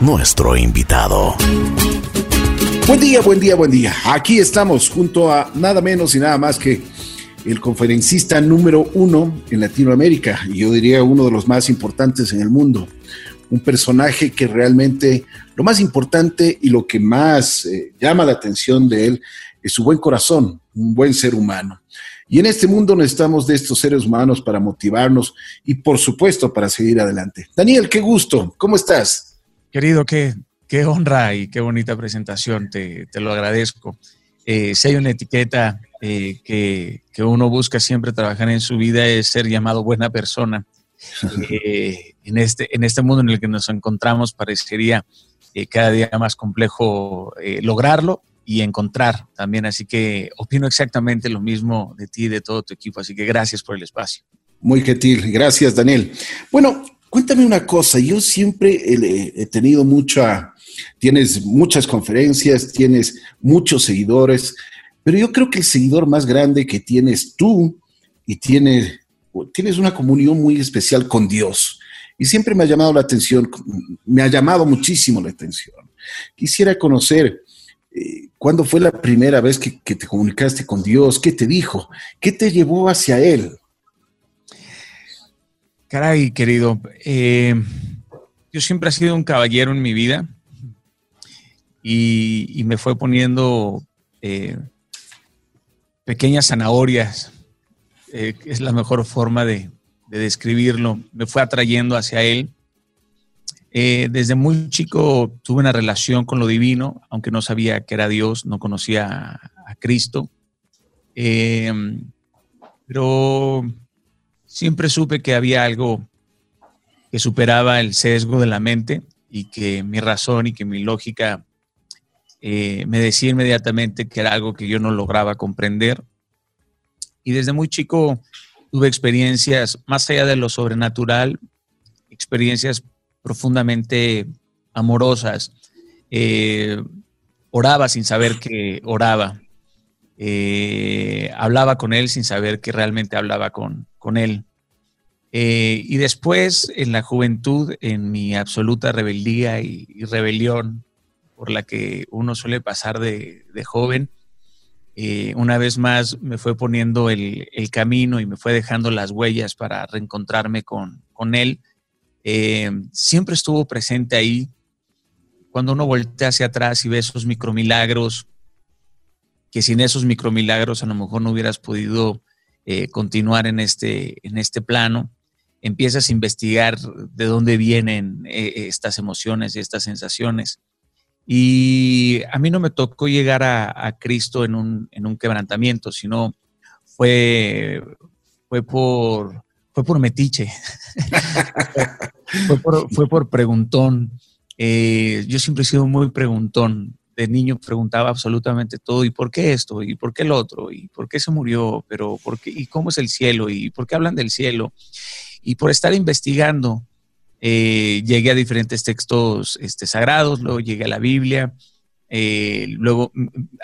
nuestro invitado. Buen día, buen día, buen día. Aquí estamos junto a nada menos y nada más que el conferencista número uno en Latinoamérica, y yo diría uno de los más importantes en el mundo. Un personaje que realmente lo más importante y lo que más eh, llama la atención de él es su buen corazón, un buen ser humano. Y en este mundo necesitamos de estos seres humanos para motivarnos y por supuesto para seguir adelante. Daniel, qué gusto, ¿cómo estás? Querido, qué, qué honra y qué bonita presentación, te, te lo agradezco. Eh, si hay una etiqueta eh, que, que, uno busca siempre trabajar en su vida es ser llamado buena persona. Eh, en, este, en este mundo en el que nos encontramos parecería cada día más complejo lograrlo, y encontrar también. Así que opino exactamente lo mismo de ti y de todo tu equipo. Así que gracias por el espacio. Muy gentil. Gracias, Daniel. Bueno, cuéntame una cosa. Yo siempre he, tenido mucha, tienes muchas conferencias, tienes muchos seguidores, pero yo creo que el seguidor más grande que tienes tú y tienes, tienes una comunión muy especial con Dios. Y siempre me ha llamado la atención, me ha llamado muchísimo la atención. Quisiera conocer eh, ¿Cuándo fue la primera vez que, te comunicaste con Dios? ¿Qué te dijo? ¿Qué te llevó hacia Él? Caray, querido, eh, yo siempre he sido un caballero en mi vida y, me fue poniendo eh, pequeñas zanahorias, es la mejor forma de describirlo. Me fue atrayendo hacia Él eh, desde muy chico tuve una relación con lo divino, aunque no sabía que era Dios, no conocía a, Cristo. Em, pero siempre supe que había algo que superaba el sesgo de la mente y que mi razón y que mi lógica eh, me decía inmediatamente que era algo que yo no lograba comprender. Y desde muy chico tuve experiencias, más allá de lo sobrenatural, experiencias profundamente amorosas. Eh, oraba sin saber que oraba. Eh, hablaba con él sin saber que realmente hablaba con, con él. Eh, y después, en la juventud, en mi absoluta rebeldía y, rebelión por la que uno suele pasar de, joven, una vez más me fue poniendo el, camino y me fue dejando las huellas para reencontrarme con, con él eh, siempre estuvo presente ahí. Cuando uno voltea hacia atrás y ve esos micromilagros, que sin esos micromilagros a lo mejor no hubieras podido eh, continuar en este, en este plano, empiezas a investigar de dónde vienen eh, estas emociones y estas sensaciones. Y a mí no me tocó llegar a, Cristo en un, en un, quebrantamiento, sino fue, fue por fue por metiche, fue, por, preguntón. Eh, yo siempre he sido muy preguntón. De niño preguntaba absolutamente todo, ¿y por qué esto? ¿Y por qué el otro? ¿Y por qué se murió? ¿Pero por qué? ¿Y cómo es el cielo? ¿Y por qué hablan del cielo? Y por estar investigando, eh, llegué a diferentes textos este, sagrados, luego llegué a la Biblia, eh, luego,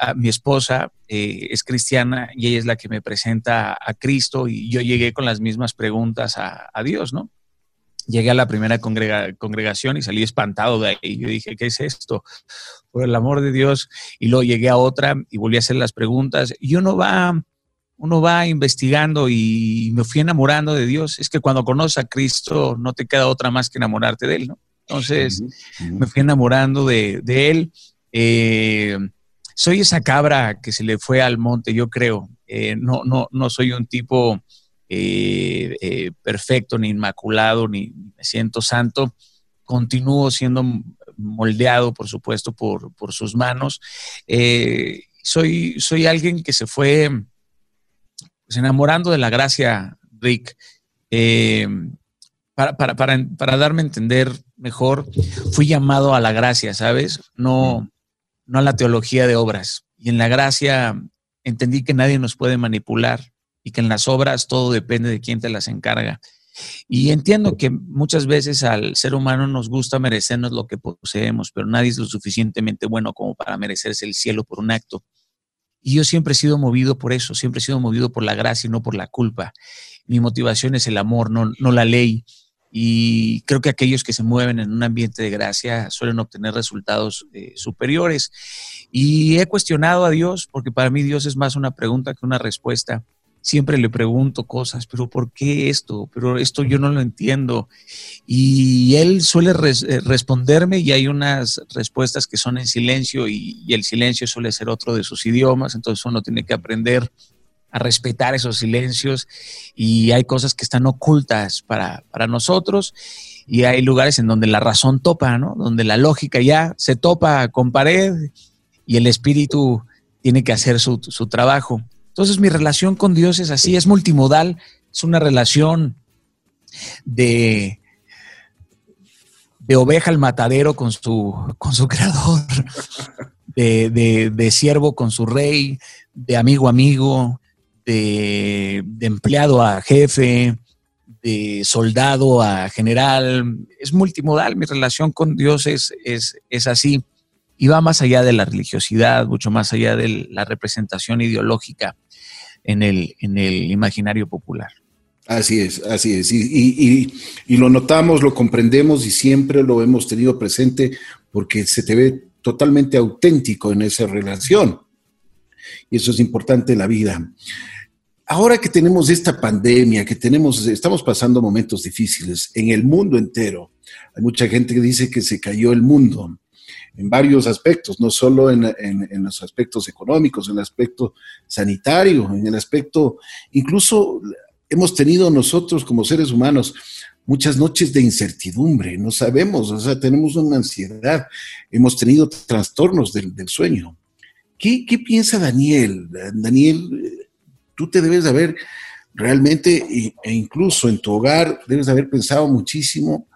a mi esposa eh, es cristiana y ella es la que me presenta a Cristo y yo llegué con las mismas preguntas a, Dios, ¿no? Llegué a la primera congregación y salí espantado de ahí. Yo dije, ¿qué es esto? Por el amor de Dios. Y luego llegué a otra y volví a hacer las preguntas. Y uno va, uno va investigando y me fui enamorando de Dios. Es que cuando conoces a Cristo no te queda otra más que enamorarte de Él, ¿no? Entonces me fui enamorando de, de Él eh, soy esa cabra que se le fue al monte, yo creo. Eh, no, no, no soy un tipo eh, perfecto, ni inmaculado, ni me siento santo. Continúo siendo moldeado, por supuesto, por, sus manos. soy, soy alguien que se fue pues, enamorando de la gracia, Rick. Para, para, para, para, darme a entender mejor, fui llamado a la gracia, ¿sabes? No, no a la teología de obras. Y en la gracia entendí que nadie nos puede manipular y que en las obras todo depende de quién te las encarga. Y entiendo que muchas veces al ser humano nos gusta merecernos lo que poseemos, pero nadie es lo suficientemente bueno como para merecerse el cielo por un acto. Y yo siempre he sido movido por eso, siempre he sido movido por la gracia y no por la culpa. Mi motivación es el amor, no, no la ley. Y creo que aquellos que se mueven en un ambiente de gracia suelen obtener resultados eh, superiores. Y he cuestionado a Dios, porque para mí Dios es más una pregunta que una respuesta. Siempre le pregunto cosas, pero ¿por qué esto? Pero esto yo no lo entiendo. Y Él suele eh, responderme y hay unas respuestas que son en silencio y, y el silencio suele ser otro de sus idiomas, entonces uno tiene que aprender a respetar esos silencios y hay cosas que están ocultas para, nosotros y hay lugares en donde la razón topa, ¿no? Donde la lógica ya se topa con pared y el espíritu tiene que hacer su, trabajo. Entonces mi relación con Dios es así, es multimodal, es una relación de, de oveja al matadero con su, con su creador, de, de, de siervo con su rey, de amigo amigo, de, empleado a jefe, de soldado a general. Es multimodal, mi relación con Dios es, es, así y va más allá de la religiosidad, mucho más allá de la representación ideológica en el, en el imaginario popular. Así es, así es. Y, y, lo notamos, lo comprendemos y siempre lo hemos tenido presente porque se te ve totalmente auténtico en esa relación. Y eso es importante en la vida ahora que tenemos esta pandemia, que tenemos, estamos pasando momentos difíciles en el mundo entero, hay mucha gente que dice que se cayó el mundo en varios aspectos, no solo en, los aspectos económicos, en el aspecto sanitario, en el aspecto, incluso hemos tenido nosotros como seres humanos muchas noches de incertidumbre, no sabemos, o sea, tenemos una ansiedad, hemos tenido trastornos del, sueño. ¿Qué, ¿Qué, piensa Daniel? Daniel, tú te debes de haber realmente, e incluso en tu hogar, debes de haber pensado muchísimo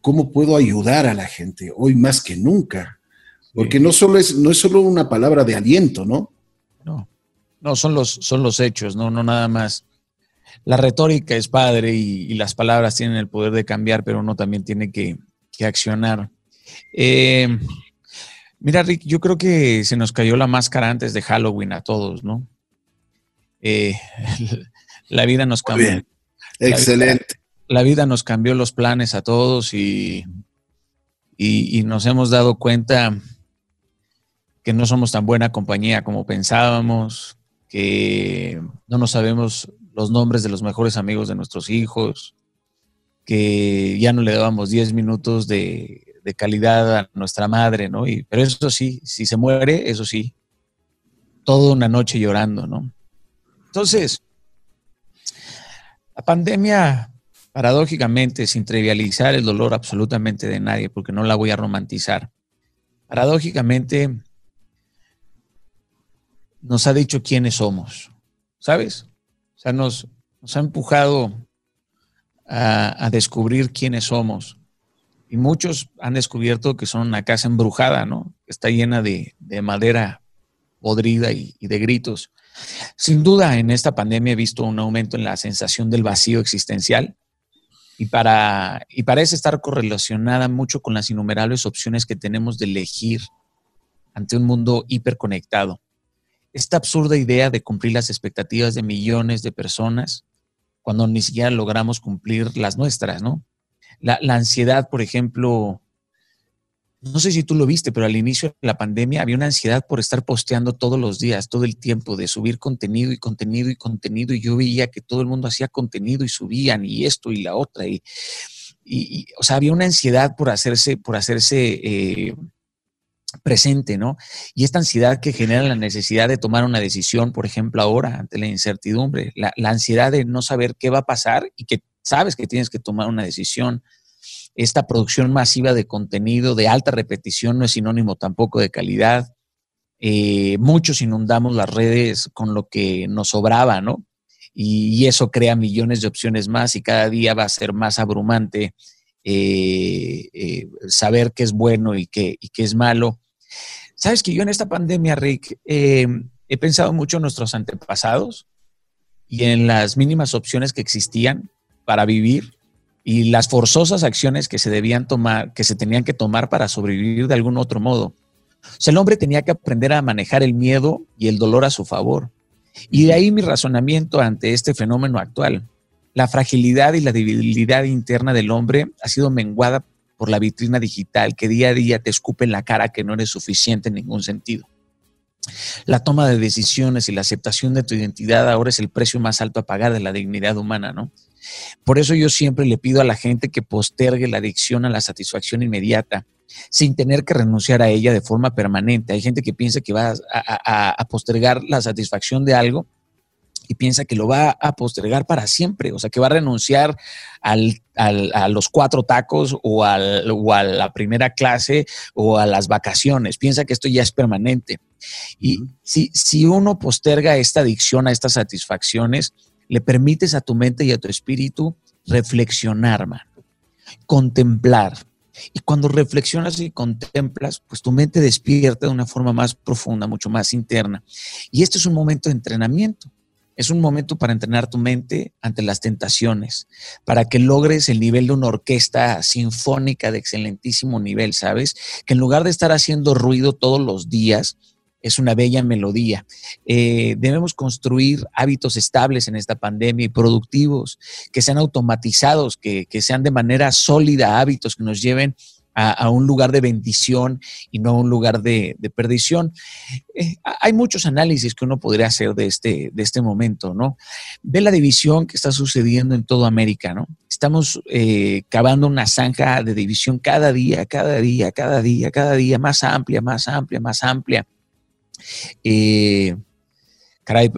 cómo puedo ayudar a la gente hoy más que nunca. Porque no, solo es, no es solo una palabra de aliento, ¿no? No, no, son los, son los hechos, no, no nada más. La retórica es padre y, las palabras tienen el poder de cambiar, pero uno también tiene que, accionar. Eh, mira, Rick, yo creo que se nos cayó la máscara antes de Halloween a todos, ¿no? Eh, la vida nos cambió. Excelente. La vida, nos cambió los planes a todos y, y, nos hemos dado cuenta que no somos tan buena compañía como pensábamos, que no nos sabemos los nombres de los mejores amigos de nuestros hijos, que ya no le dábamos 10 minutos de, de, calidad a nuestra madre, ¿no? Y, pero eso sí, si se muere, eso sí, toda una noche llorando, ¿no? Entonces, la pandemia, paradójicamente, sin trivializar el dolor absolutamente de nadie, porque no la voy a romantizar, paradójicamente nos ha dicho quiénes somos, ¿sabes? O sea, nos, ha empujado a, descubrir quiénes somos. Y muchos han descubierto que son una casa embrujada, ¿no? Está llena de, madera podrida y, de gritos. Sin duda, en esta pandemia he visto un aumento en la sensación del vacío existencial y, para, y parece estar correlacionada mucho con las innumerables opciones que tenemos de elegir ante un mundo hiperconectado. Esta absurda idea de cumplir las expectativas de millones de personas cuando ni siquiera logramos cumplir las nuestras, ¿no? La, la ansiedad, por ejemplo, no sé si tú lo viste, pero al inicio de la pandemia había una ansiedad por estar posteando todos los días, todo el tiempo, de subir contenido y contenido y contenido. Y yo veía que todo el mundo hacía contenido y subían y esto y la otra. Y, o sea, había una ansiedad por hacerse, por hacerse eh, presente, ¿no? Y esta ansiedad que genera la necesidad de tomar una decisión, por ejemplo, ahora, ante la incertidumbre, la ansiedad de no saber qué va a pasar y que sabes que tienes que tomar una decisión esta producción masiva de contenido de alta repetición no es sinónimo tampoco de calidad. Eh, muchos inundamos las redes con lo que nos sobraba, ¿no? Y, eso crea millones de opciones más y cada día va a ser más abrumante eh, eh, saber qué es bueno y qué, y qué es malo. Sabes que yo en esta pandemia, Rick, he pensado mucho en nuestros antepasados y en las mínimas opciones que existían para vivir y las forzosas acciones que se debían tomar, que se tenían que tomar para sobrevivir de algún otro modo. O sea, el hombre tenía que aprender a manejar el miedo y el dolor a su favor. Y de ahí mi razonamiento ante este fenómeno actual. La fragilidad y la debilidad interna del hombre ha sido menguada por la vitrina digital que día a día te escupe en la cara que no eres suficiente en ningún sentido. La toma de decisiones y la aceptación de tu identidad ahora es el precio más alto a pagar de la dignidad humana, ¿no? Por eso yo siempre le pido a la gente que postergue la adicción a la satisfacción inmediata sin tener que renunciar a ella de forma permanente. Hay gente que piensa que va a, postergar la satisfacción de algo y piensa que lo va a postergar para siempre, o sea, que va a renunciar a los cuatro tacos o, a la primera clase o a las vacaciones, piensa que esto ya es permanente. Y si, si uno posterga esta adicción a estas satisfacciones, le permites a tu mente y a tu espíritu reflexionar, man, contemplar. Y cuando reflexionas y contemplas, pues tu mente despierta de una forma más profunda, mucho más interna. Y este es un momento de entrenamiento. Es un momento para entrenar tu mente ante las tentaciones, para que logres el nivel de una orquesta sinfónica de excelentísimo nivel, ¿sabes? Que en lugar de estar haciendo ruido todos los días, es una bella melodía. Eh, debemos construir hábitos estables en esta pandemia y productivos, que sean automatizados, que, sean de manera sólida hábitos que nos lleven a, un lugar de bendición y no a un lugar de, perdición. Eh, hay muchos análisis que uno podría hacer de este, de este momento, ¿no? Ve la división que está sucediendo en toda América, ¿no? Estamos eh, cavando una zanja de división cada día, cada día, cada día, cada día, más amplia, más amplia, más amplia. Eh, caray,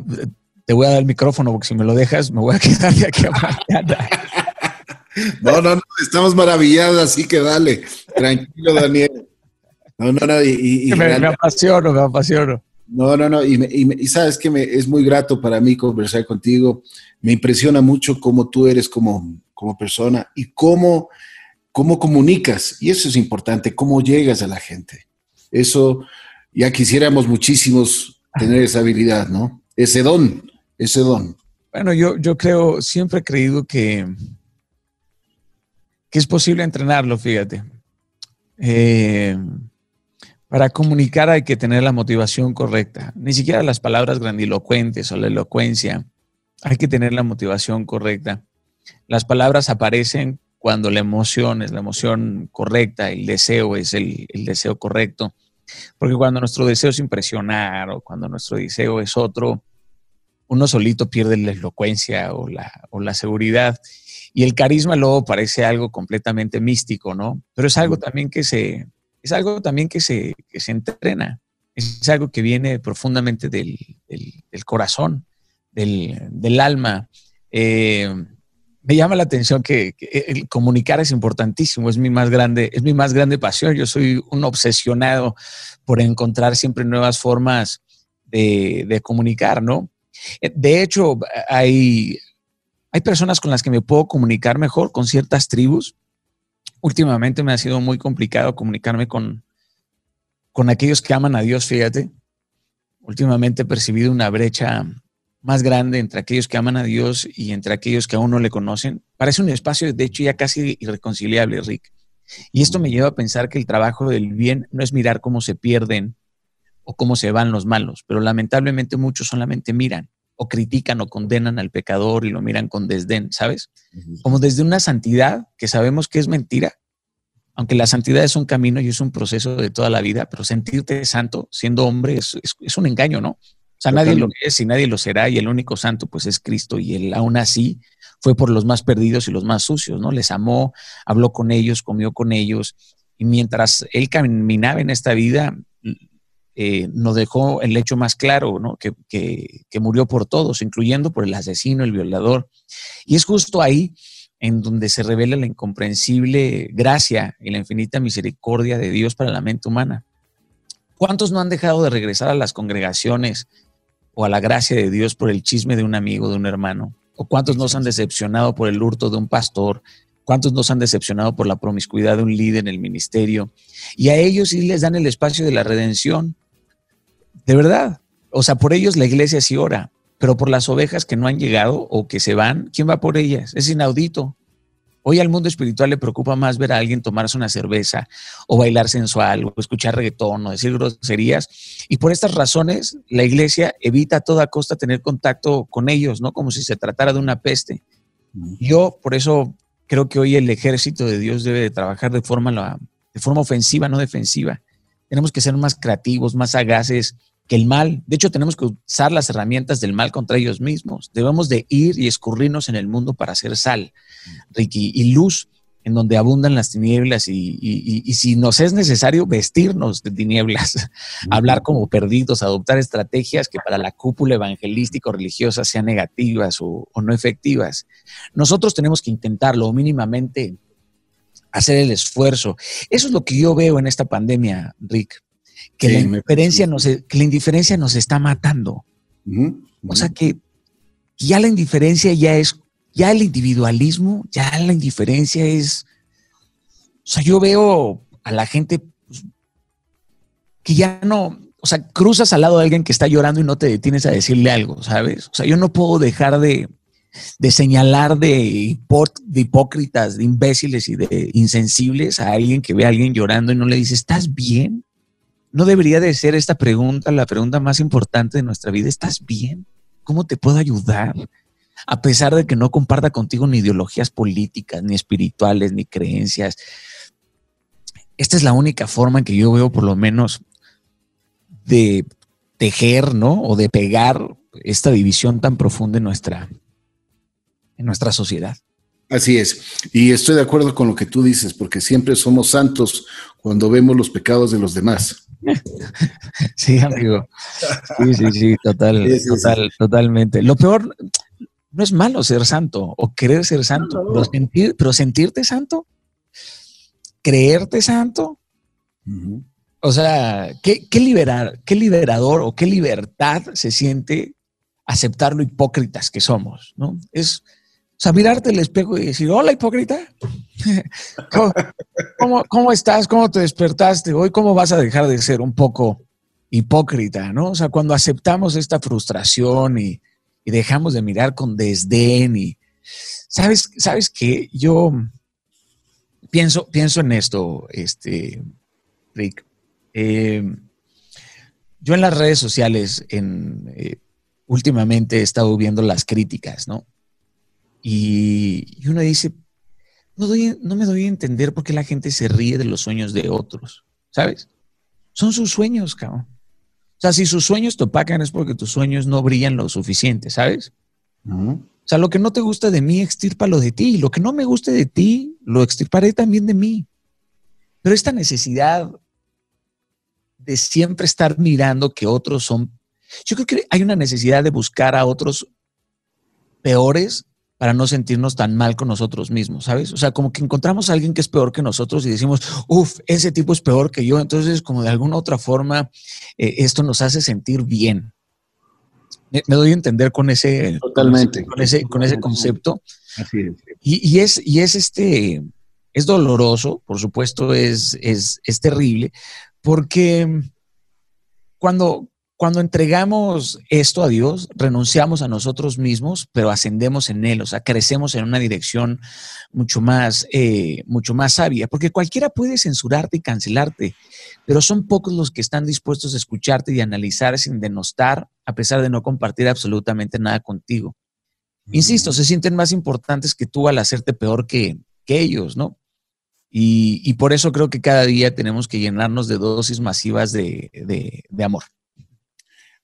te voy a dar el micrófono porque si me lo dejas me voy a quedar de aquí a mañana. No, no, no, estamos maravillados, así que dale, tranquilo, Daniel. No, no, no, y, me, apasiono, me apasiono. No, no, no, y, sabes que me, es muy grato para mí conversar contigo. Me impresiona mucho cómo tú eres como, como persona y cómo, cómo comunicas. Y eso es importante, cómo llegas a la gente. Eso, ya quisiéramos muchísimos tener esa habilidad, ¿no? Ese don, ese don. Bueno, yo, yo creo, siempre he creído que, que es posible entrenarlo, fíjate. Eh, para comunicar hay que tener la motivación correcta. Ni siquiera las palabras grandilocuentes o la elocuencia. Hay que tener la motivación correcta. Las palabras aparecen cuando la emoción es la emoción correcta, el deseo es el, el deseo correcto. Porque cuando nuestro deseo es impresionar o cuando nuestro deseo es otro, uno solito pierde la elocuencia o la, o la seguridad. Y el carisma luego parece algo completamente místico, ¿no? Pero es algo también que se, es algo también que se, que se entrena. Es algo que viene profundamente del, del, corazón, del, del alma. Eh, me llama la atención que, comunicar es importantísimo, es mi más grande, es mi más grande pasión. Yo soy un obsesionado por encontrar siempre nuevas formas de, comunicar, ¿no? Eh, de hecho, hay, hay personas con las que me puedo comunicar mejor, con ciertas tribus. Últimamente me ha sido muy complicado comunicarme con, con aquellos que aman a Dios, fíjate. Últimamente he percibido una brecha más grande entre aquellos que aman a Dios y entre aquellos que aún no le conocen. Parece un espacio, de hecho, ya casi irreconciliable, Rick. Y esto me lleva a pensar que el trabajo del bien no es mirar cómo se pierden o cómo se van los malos, pero lamentablemente muchos solamente miran o critican o condenan al pecador y lo miran con desdén, ¿sabes? Como desde una santidad que sabemos que es mentira, aunque la santidad es un camino y es un proceso de toda la vida, pero sentirte santo siendo hombre es, es un engaño, ¿no? O sea, nadie lo es y nadie lo será y el único santo pues es Cristo y él aún así fue por los más perdidos y los más sucios, ¿no? Les amó, habló con ellos, comió con ellos y mientras él caminaba en esta vida, eh, nos dejó el hecho más claro, ¿no? Que, que, murió por todos, incluyendo por el asesino, el violador. Y es justo ahí en donde se revela la incomprensible gracia y la infinita misericordia de Dios para la mente humana. ¿Cuántos no han dejado de regresar a las congregaciones o a la gracia de Dios por el chisme de un amigo, de un hermano? ¿O cuántos nos han decepcionado por el hurto de un pastor? ¿Cuántos nos han decepcionado por la promiscuidad de un líder en el ministerio? Y a ellos sí les dan el espacio de la redención. De verdad. O sea, por ellos la iglesia sí ora, pero por las ovejas que no han llegado o que se van, ¿quién va por ellas? Es inaudito. Hoy al mundo espiritual le preocupa más ver a alguien tomarse una cerveza o bailar sensual o escuchar reggaetón o decir groserías. Y por estas razones, la iglesia evita a toda costa tener contacto con ellos, ¿no? Como si se tratara de una peste. Yo por eso creo que hoy el ejército de Dios debe de trabajar de forma, de forma ofensiva, no defensiva. Tenemos que ser más creativos, más sagaces que el mal. De hecho, tenemos que usar las herramientas del mal contra ellos mismos. Debemos de ir y escurrirnos en el mundo para hacer sal, Ricky, y luz en donde abundan las tinieblas y, si nos es necesario vestirnos de tinieblas, hablar como perdidos, adoptar estrategias que para la cúpula evangelística o religiosa sean negativas o, no efectivas. Nosotros tenemos que intentarlo o mínimamente hacer el esfuerzo. Eso es lo que yo veo en esta pandemia, Rick, que, la, indiferencia nos, que la indiferencia nos está matando. O sea que ya la indiferencia ya es ya el individualismo, ya la indiferencia es, o sea, yo veo a la gente pues, que ya no, o sea, cruzas al lado de alguien que está llorando y no te detienes a decirle algo, ¿sabes? O sea, yo no puedo dejar de, señalar de, de, hipócritas, de imbéciles y de insensibles a alguien que ve a alguien llorando y no le dice, ¿estás bien? No debería de ser esta pregunta la pregunta más importante de nuestra vida. ¿Estás bien? ¿Cómo te puedo ayudar? a pesar de que no comparta contigo ni ideologías políticas, ni espirituales, ni creencias. Esta es la única forma en que yo veo, por lo menos, de tejer, ¿no? O de pegar esta división tan profunda en nuestra, en nuestra sociedad. Así es. Y estoy de acuerdo con lo que tú dices, porque siempre somos santos cuando vemos los pecados de los demás. Sí, amigo. Sí, sí, sí, total, total, totalmente. Lo peor, no es malo ser santo o querer ser santo, pero, sentirte santo, creerte santo. O sea, ¿qué, liberar, ¿qué liberador o qué libertad se siente aceptar lo hipócritas que somos? ¿no? Es, sea, mirarte al espejo y decir, hola hipócrita, ¿Cómo, cómo, estás? ¿Cómo te despertaste? Hoy, ¿cómo vas a dejar de ser un poco hipócrita? ¿no? O sea, cuando aceptamos esta frustración y, dejamos de mirar con desdén y sabes, sabes que yo pienso, pienso en esto, este, Rick. Em, yo en las redes sociales, en, eh, últimamente he estado viendo las críticas, ¿no? Y, uno dice, no, no me doy a entender por qué la gente se ríe de los sueños de otros, ¿sabes? Son sus sueños, cabrón. O sea, si sus sueños te opacan es porque tus sueños no brillan lo suficiente, ¿sabes? O sea, lo que no te gusta de mí, extirpalo de ti. Lo que no me guste de ti, lo extirparé también de mí. Pero esta necesidad de siempre estar mirando que otros son... Yo creo que hay una necesidad de buscar a otros peores para no sentirnos tan mal con nosotros mismos, ¿sabes? O sea, como que encontramos a alguien que es peor que nosotros y decimos, uff, ese tipo es peor que yo. Entonces, como de alguna otra forma, eh, esto nos hace sentir bien. Me, doy a entender con ese, Totalmente. Con ese, con ese concepto. Así es. Y, es, y es este, es doloroso, por supuesto, es, es, es terrible, porque cuando, cuando entregamos esto a Dios, renunciamos a nosotros mismos, pero ascendemos en Él, o sea, crecemos en una dirección mucho más, eh, mucho más sabia, porque cualquiera puede censurarte y cancelarte, pero son pocos los que están dispuestos a escucharte y analizar sin denostar, a pesar de no compartir absolutamente nada contigo. Insisto, se sienten más importantes que tú al hacerte peor que, ellos, ¿no? Y, por eso creo que cada día tenemos que llenarnos de dosis masivas de amor.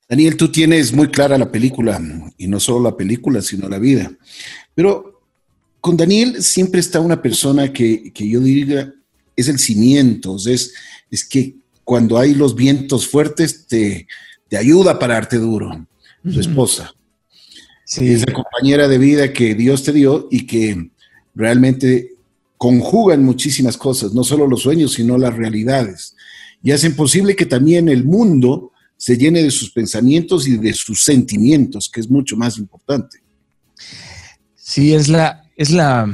Daniel, tú tienes muy clara la película, y no solo la película, sino la vida. Pero con Daniel siempre está una persona que, yo diría es el cimiento, es, es que cuando hay los vientos fuertes te, te ayuda a pararte duro, tu esposa. Sí. Es la compañera de vida que Dios te dio y que realmente conjugan muchísimas cosas, no solo los sueños, sino las realidades. Y hacen posible que también el mundo se llene de sus pensamientos y de sus sentimientos, que es mucho más importante. Sí, es la, es la.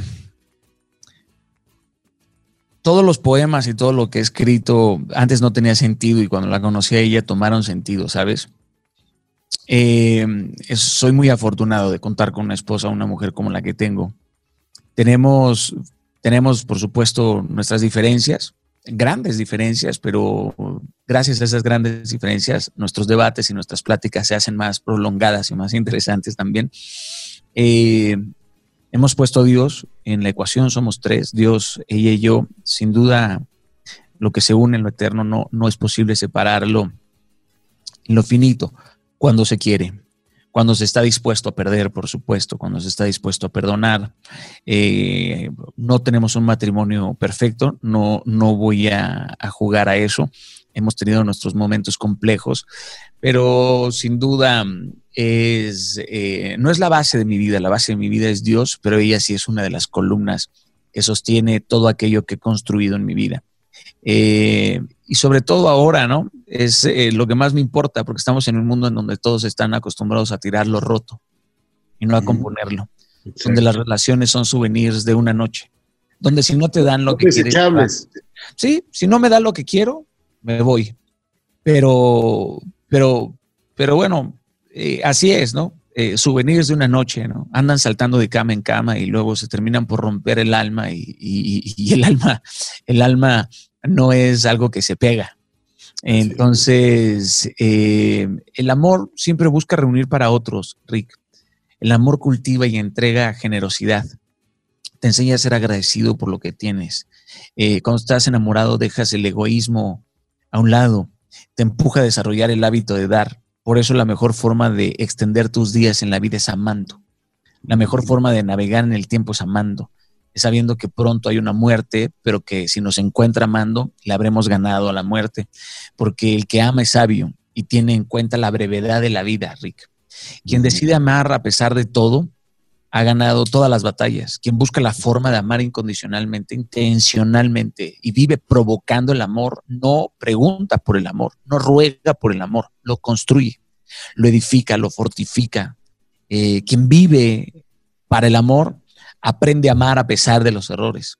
Todos los poemas y todo lo que he escrito antes no tenía sentido y cuando la conocí a ella tomaron sentido, ¿sabes? Eh, soy muy afortunado de contar con una esposa, una mujer como la que tengo. Tenemos, tenemos, por supuesto, nuestras diferencias, grandes diferencias, pero gracias a esas grandes diferencias, nuestros debates y nuestras pláticas se hacen más prolongadas y más interesantes también. Eh, hemos puesto a Dios en la ecuación, somos tres, Dios, ella y yo, sin duda lo que se une en lo eterno no, no es posible separarlo en lo finito cuando se quiere, cuando se está dispuesto a perder, por supuesto, cuando se está dispuesto a perdonar. Eh, no tenemos un matrimonio perfecto, no, no voy a, jugar a eso. Hemos tenido nuestros momentos complejos, pero sin duda es, eh, no es la base de mi vida, la base de mi vida es Dios, pero ella sí es una de las columnas que sostiene todo aquello que he construido en mi vida. Eh, y sobre todo ahora, ¿no? Es eh, lo que más me importa, porque estamos en un mundo en donde todos están acostumbrados a tirar lo roto y no a componerlo. Donde las relaciones son souvenirs de una noche. Donde si no te dan lo que quieres. Sí, si no me da lo que quiero, me voy. Pero, pero, pero bueno, eh, así es, ¿no? Eh, souvenirs de una noche, ¿no? Andan saltando de cama en cama y luego se terminan por romper el alma y, y el alma, el alma no es algo que se pega. Entonces, eh, el amor siempre busca reunir para otros, Rick. El amor cultiva y entrega generosidad. Te enseña a ser agradecido por lo que tienes. Cuando estás enamorado, dejas el egoísmo a un lado. Te empuja a desarrollar el hábito de dar. Por eso la mejor forma de extender tus días en la vida es amando. La mejor forma de navegar en el tiempo es amando sabiendo que pronto hay una muerte, pero que si nos encuentra amando, le habremos ganado a la muerte, porque el que ama es sabio y tiene en cuenta la brevedad de la vida, Rick. Quien decide amar a pesar de todo, ha ganado todas las batallas. Quien busca la forma de amar incondicionalmente, intencionalmente y vive provocando el amor, no pregunta por el amor, no ruega por el amor, lo construye, lo edifica, lo fortifica. Eh, quien vive para el amor aprende a amar a pesar de los errores.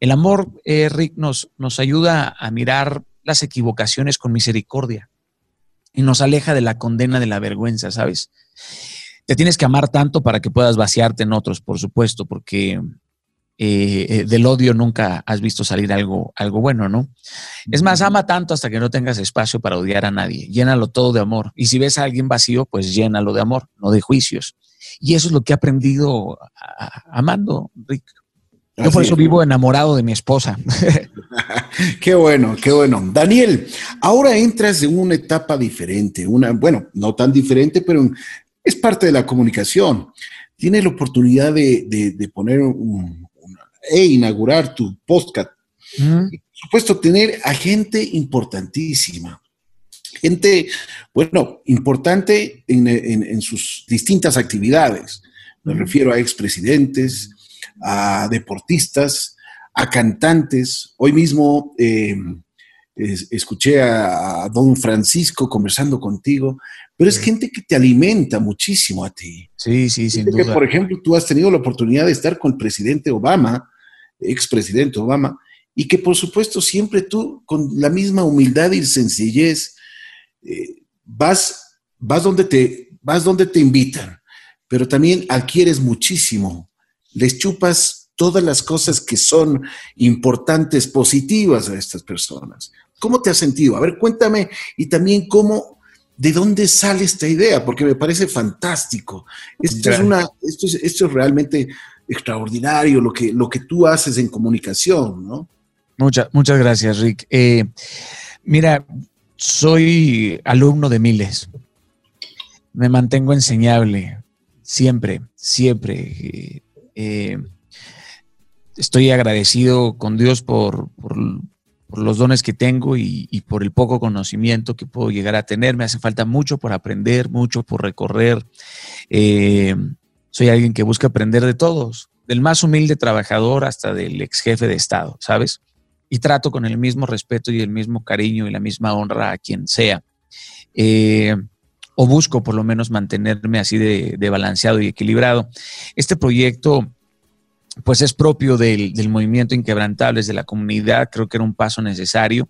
El amor, eh, Rick, nos, nos ayuda a mirar las equivocaciones con misericordia y nos aleja de la condena de la vergüenza, ¿sabes? Te tienes que amar tanto para que puedas vaciarte en otros, por supuesto, porque eh, eh, del odio nunca has visto salir algo, algo bueno, ¿no? Es más, ama tanto hasta que no tengas espacio para odiar a nadie. Llénalo todo de amor. Y si ves a alguien vacío, pues llénalo de amor, no de juicios. Y eso es lo que he aprendido amando, Rick. Yo por eso vivo enamorado de mi esposa. qué bueno, qué bueno. Daniel, ahora entras en una etapa diferente, una, bueno, no tan diferente, pero es parte de la comunicación. Tienes la oportunidad de, poner un, e inaugurar tu podcast. Y, por supuesto, tener a gente importantísima gente, bueno, importante en, sus distintas actividades. Me refiero a expresidentes, a deportistas, a cantantes. Hoy mismo eh, escuché a, don Francisco conversando contigo, pero es gente que te alimenta muchísimo a ti. Sí, sí, sin duda. por ejemplo, tú has tenido la oportunidad de estar con el presidente Obama, expresidente Obama, y que por supuesto siempre tú, con la misma humildad y sencillez, eh, vas, vas, donde te, vas donde te invitan, pero también adquieres muchísimo. Les chupas todas las cosas que son importantes, positivas a estas personas. ¿Cómo te has sentido? A ver, cuéntame y también cómo, de dónde sale esta idea, porque me parece fantástico. Esto, es, una, esto, es, esto es realmente extraordinario lo que, lo que tú haces en comunicación, ¿no? Muchas, muchas gracias, Rick. Eh, mira, soy alumno de miles. Me mantengo enseñable, siempre, siempre. Eh, estoy agradecido con Dios por, los dones que tengo y, por el poco conocimiento que puedo llegar a tener. Me hace falta mucho por aprender, mucho por recorrer. Eh, soy alguien que busca aprender de todos, del más humilde trabajador hasta del ex jefe de Estado, ¿sabes? y trato con el mismo respeto y el mismo cariño y la misma honra a quien sea. Eh, o busco por lo menos mantenerme así de, balanceado y equilibrado. Este proyecto pues es propio del, movimiento Inquebrantables de la comunidad, creo que era un paso necesario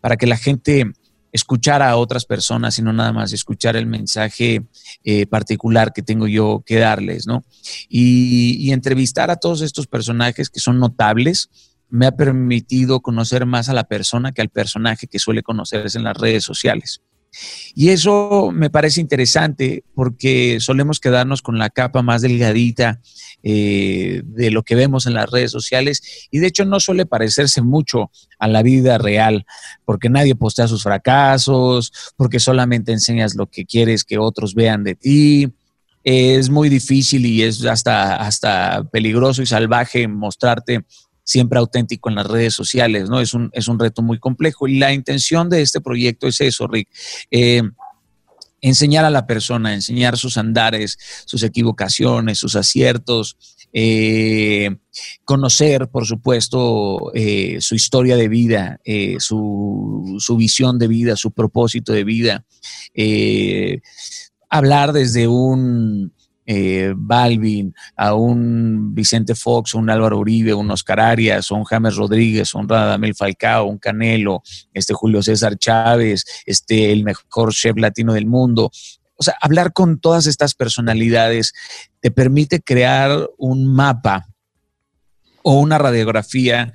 para que la gente escuchara a otras personas y no nada más escuchar el mensaje eh, particular que tengo yo que darles, ¿no? Y, entrevistar a todos estos personajes que son notables, me ha permitido conocer más a la persona que al personaje que suele conocerse en las redes sociales. Y eso me parece interesante porque solemos quedarnos con la capa más delgadita eh, de lo que vemos en las redes sociales y de hecho no suele parecerse mucho a la vida real porque nadie postea sus fracasos, porque solamente enseñas lo que quieres que otros vean de ti. Es muy difícil y es hasta, hasta peligroso y salvaje mostrarte siempre auténtico en las redes sociales, ¿no? Es un, es un reto muy complejo. Y la intención de este proyecto es eso, Rick. Eh, enseñar a la persona, enseñar sus andares, sus equivocaciones, sus aciertos, eh, conocer, por supuesto, eh, su historia de vida, su, su, visión de vida, su propósito de vida, hablar desde un eh, Balvin, a un Vicente Fox, un Álvaro Uribe, un Oscar Arias, un James Rodríguez, un Radamel Falcao, un Canelo, este Julio César Chávez, este el mejor chef latino del mundo. O sea, hablar con todas estas personalidades te permite crear un mapa o una radiografía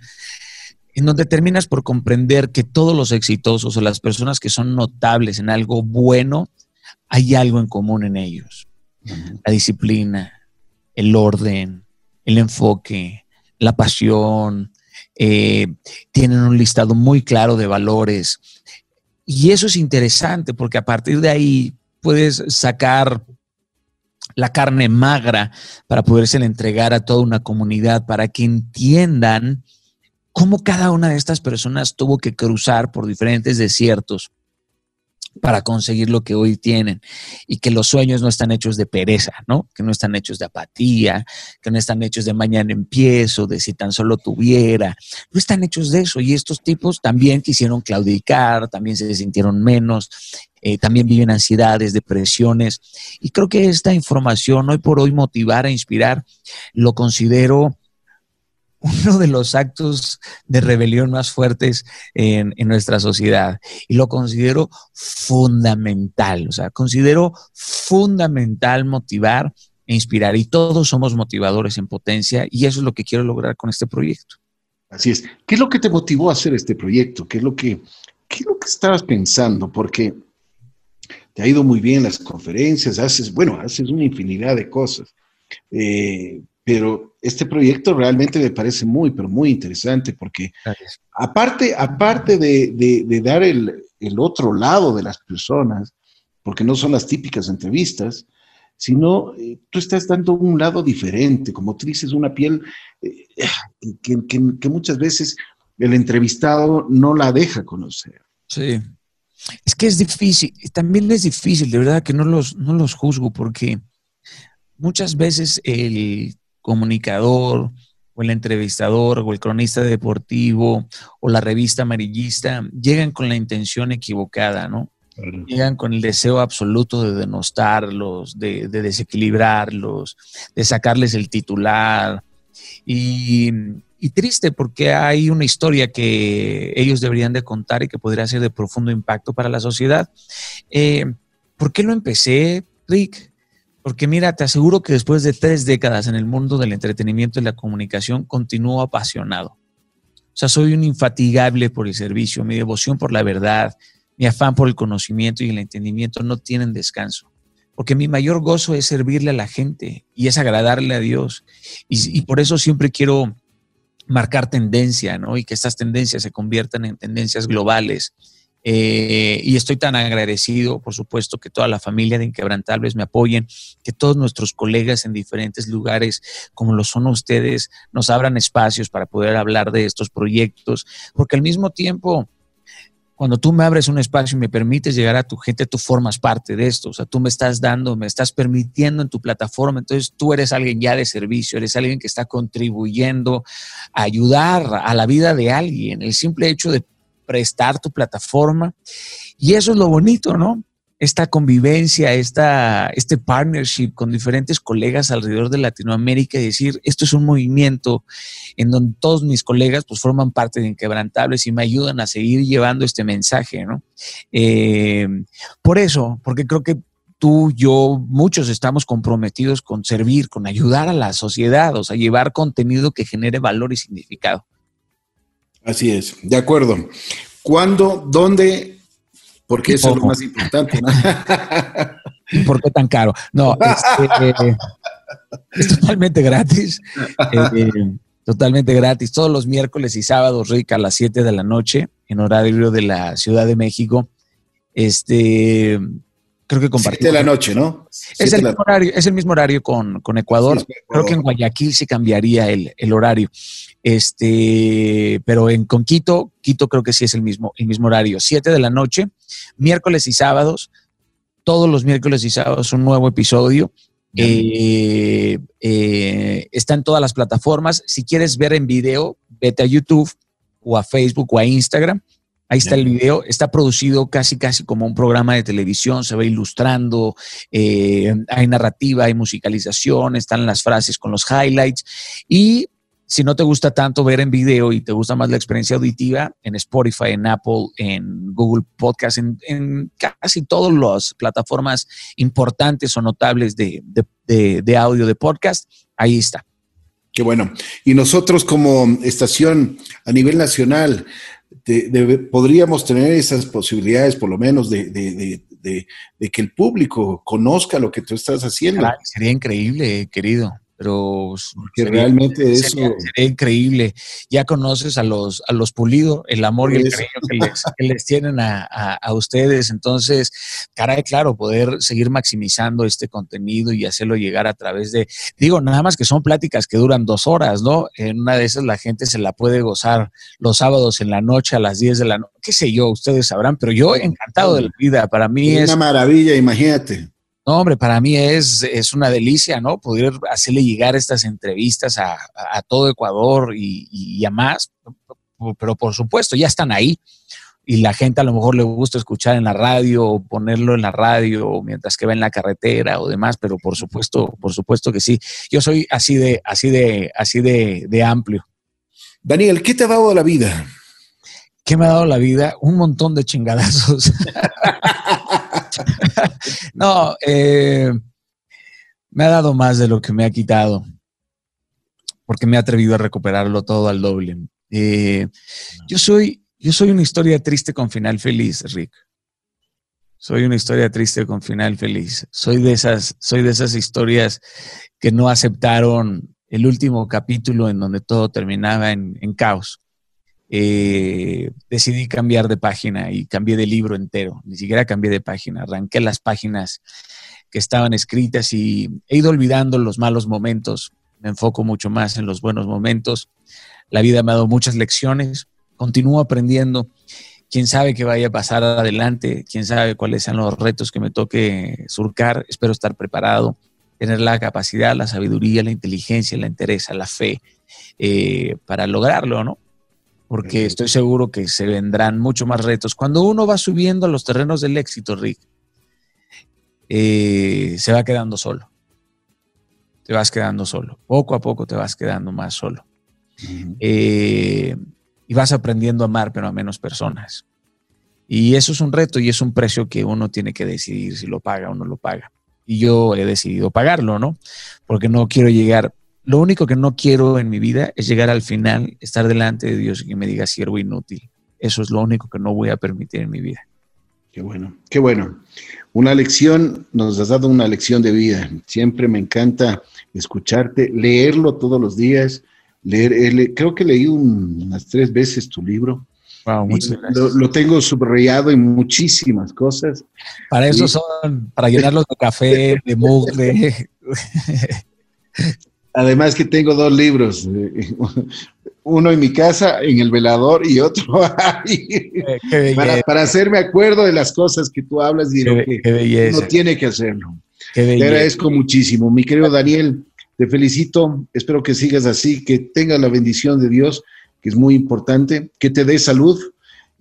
en donde terminas por comprender que todos los exitosos o las personas que son notables en algo bueno, hay algo en común en ellos la disciplina, el orden, el enfoque, la pasión, eh, tienen un listado muy claro de valores. Y eso es interesante porque a partir de ahí puedes sacar la carne magra para poderse entregar a toda una comunidad para que entiendan cómo cada una de estas personas tuvo que cruzar por diferentes desiertos para conseguir lo que hoy tienen y que los sueños no están hechos de pereza, ¿no? Que no están hechos de apatía, que no están hechos de mañana empiezo, de si tan solo tuviera, no están hechos de eso y estos tipos también quisieron claudicar, también se sintieron menos, eh, también viven ansiedades, depresiones y creo que esta información hoy por hoy motivar a inspirar lo considero uno de los actos de rebelión más fuertes en, nuestra sociedad. Y lo considero fundamental, o sea, considero fundamental motivar e inspirar. Y todos somos motivadores en potencia y eso es lo que quiero lograr con este proyecto. Así es. ¿Qué es lo que te motivó a hacer este proyecto? ¿Qué es lo que, qué lo que estabas pensando? Porque te ha ido muy bien las conferencias, haces, bueno, haces una infinidad de cosas. Eh, pero este proyecto realmente me parece muy, pero muy interesante porque aparte, aparte de, dar el, otro lado de las personas, porque no son las típicas entrevistas, sino eh, tú estás dando un lado diferente, como tú dices, una piel eh, que, muchas veces el entrevistado no la deja conocer. Sí. Es que es difícil, también es difícil, de verdad que no los, no los juzgo porque muchas veces el comunicador o el entrevistador o el cronista deportivo o la revista amarillista llegan con la intención equivocada, ¿no? Llegan con el deseo absoluto de denostarlos, de, desequilibrarlos, de sacarles el titular. Y, triste porque hay una historia que ellos deberían de contar y que podría ser de profundo impacto para la sociedad. Eh, ¿Por qué lo empecé, Rick? Porque mira, te aseguro que después de tres décadas en el mundo del entretenimiento y la comunicación, continúo apasionado. O sea, soy un infatigable por el servicio, mi devoción por la verdad, mi afán por el conocimiento y el entendimiento no tienen descanso. Porque mi mayor gozo es servirle a la gente y es agradarle a Dios. Y, y por eso siempre quiero marcar tendencia, ¿no? Y que estas tendencias se conviertan en tendencias globales eh, y estoy tan agradecido, por supuesto, que toda la familia de Inquebrantables me apoyen, que todos nuestros colegas en diferentes lugares, como lo son ustedes, nos abran espacios para poder hablar de estos proyectos, porque al mismo tiempo, cuando tú me abres un espacio y me permites llegar a tu gente, tú formas parte de esto. O sea, tú me estás dando, me estás permitiendo en tu plataforma. Entonces, tú eres alguien ya de servicio, eres alguien que está contribuyendo a ayudar a la vida de alguien. El simple hecho de prestar tu plataforma. Y eso es lo bonito, ¿no? Esta convivencia, esta, este partnership con diferentes colegas alrededor de Latinoamérica y decir, esto es un movimiento en donde todos mis colegas pues forman parte de Inquebrantables y me ayudan a seguir llevando este mensaje, ¿no? Eh, por eso, porque creo que tú, yo, muchos estamos comprometidos con servir, con ayudar a la sociedad, o sea, llevar contenido que genere valor y significado. Así es, de acuerdo. ¿Cuándo, dónde Porque eso es lo más importante. ¿no? ¿Por qué tan caro? No, este, es totalmente gratis. Eh, totalmente gratis. Todos los miércoles y sábados, Rick, a las 7 de la noche, en horario de la Ciudad de México. Este, creo que compartimos. de la noche, ¿no? Es el, mismo horario, es el mismo horario con, Ecuador. Creo que en Guayaquil se cambiaría el, horario. Este, pero en con Quito, Quito creo que sí es el mismo, el mismo horario. 7 de la noche, miércoles y sábados. Todos los miércoles y sábados un nuevo episodio. Eh, eh, está en todas las plataformas. Si quieres ver en video, vete a YouTube o a Facebook o a Instagram Ahí está el video, está producido casi, casi como un programa de televisión, se va ilustrando, eh, hay narrativa, hay musicalización, están las frases con los highlights. Y si no te gusta tanto ver en video y te gusta más la experiencia auditiva, en Spotify, en Apple, en Google Podcast, en, casi todas las plataformas importantes o notables de, de audio de podcast, ahí está. Qué bueno. Y nosotros como estación a nivel nacional, podríamos tener esas posibilidades, por lo menos, de, que el público conozca lo que tú estás haciendo. sería increíble, querido pero que realmente eso sería, increíble. Ya conoces a los a los pulidos, el amor y el cariño que les, tienen a, ustedes. Entonces, caray, claro, poder seguir maximizando este contenido y hacerlo llegar a través de, digo, nada más que son pláticas que duran dos horas, ¿no? En una de esas la gente se la puede gozar los sábados en la noche a las 10 de la noche, qué sé yo, ustedes sabrán, pero yo encantado de la vida, para mí es... Una maravilla, imagínate. No, hombre, para mí es, es una delicia, ¿no? Poder hacerle llegar estas entrevistas a, todo Ecuador y, a más, pero por supuesto, ya están ahí y la gente a lo mejor le gusta escuchar en la radio o ponerlo en la radio mientras que va en la carretera o demás, pero por supuesto, por supuesto que sí. Yo soy así de, así de, así de, de amplio. Daniel, ¿qué te ha dado la vida? ¿Qué me ha dado la vida? Un montón de chingadazos. no, eh, me ha dado más de lo que me ha quitado, porque me ha atrevido a recuperarlo todo al doble. Eh, yo, soy, yo soy una historia triste con final feliz, Rick. Soy una historia triste con final feliz. Soy de esas, soy de esas historias que no aceptaron el último capítulo en donde todo terminaba en caos. Eh, decidí cambiar de página y cambié de libro entero. Ni siquiera cambié de página. Arranqué las páginas que estaban escritas y he ido olvidando los malos momentos. Me enfoco mucho más en los buenos momentos. La vida me ha dado muchas lecciones. Continúo aprendiendo. Quién sabe qué vaya a pasar adelante. Quién sabe cuáles sean los retos que me toque surcar. Espero estar preparado, tener la capacidad, la sabiduría, la inteligencia, la interés, la fe eh, para lograrlo, ¿no? Porque estoy seguro que se vendrán mucho más retos. Cuando uno va subiendo a los terrenos del éxito, Rick, eh, se va quedando solo. Te vas quedando solo. Poco a poco te vas quedando más solo. Eh, y vas aprendiendo a amar, pero a menos personas. Y eso es un reto y es un precio que uno tiene que decidir si lo paga o no lo paga. Y yo he decidido pagarlo, ¿no? Porque no quiero llegar lo único que no quiero en mi vida es llegar al final, estar delante de Dios y que me diga siervo inútil. Eso es lo único que no voy a permitir en mi vida. Qué bueno, qué bueno. Una lección, nos has dado una lección de vida. Siempre me encanta escucharte, leerlo todos los días. Leer, eh, creo que leí unas tres veces tu libro. Wow, muchas gracias. Lo, tengo subrayado en muchísimas cosas. Para eso son, para llenarlos de café, de mugre. Además que tengo dos libros, eh, uno en mi casa, en el velador, y otro ahí, eh, para, hacerme acuerdo de las cosas que tú hablas y de lo que uno tiene que hacerlo. Te agradezco muchísimo. Mi querido Daniel, te felicito, espero que sigas así, que tengas la bendición de Dios, que es muy importante, que te dé salud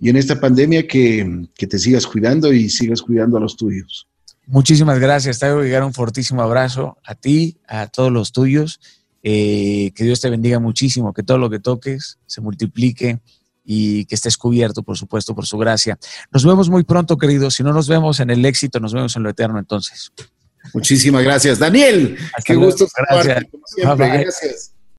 y en esta pandemia que, que te sigas cuidando y sigas cuidando a los tuyos. Muchísimas gracias. A llegar un fortísimo abrazo a ti, a todos los tuyos. Eh, que Dios te bendiga muchísimo, que todo lo que toques se multiplique y que estés cubierto, por supuesto, por su gracia. Nos vemos muy pronto, queridos. Si no nos vemos en el éxito, nos vemos en lo eterno entonces. Muchísimas gracias. Daniel, qué gusto. Gracias. Gracias.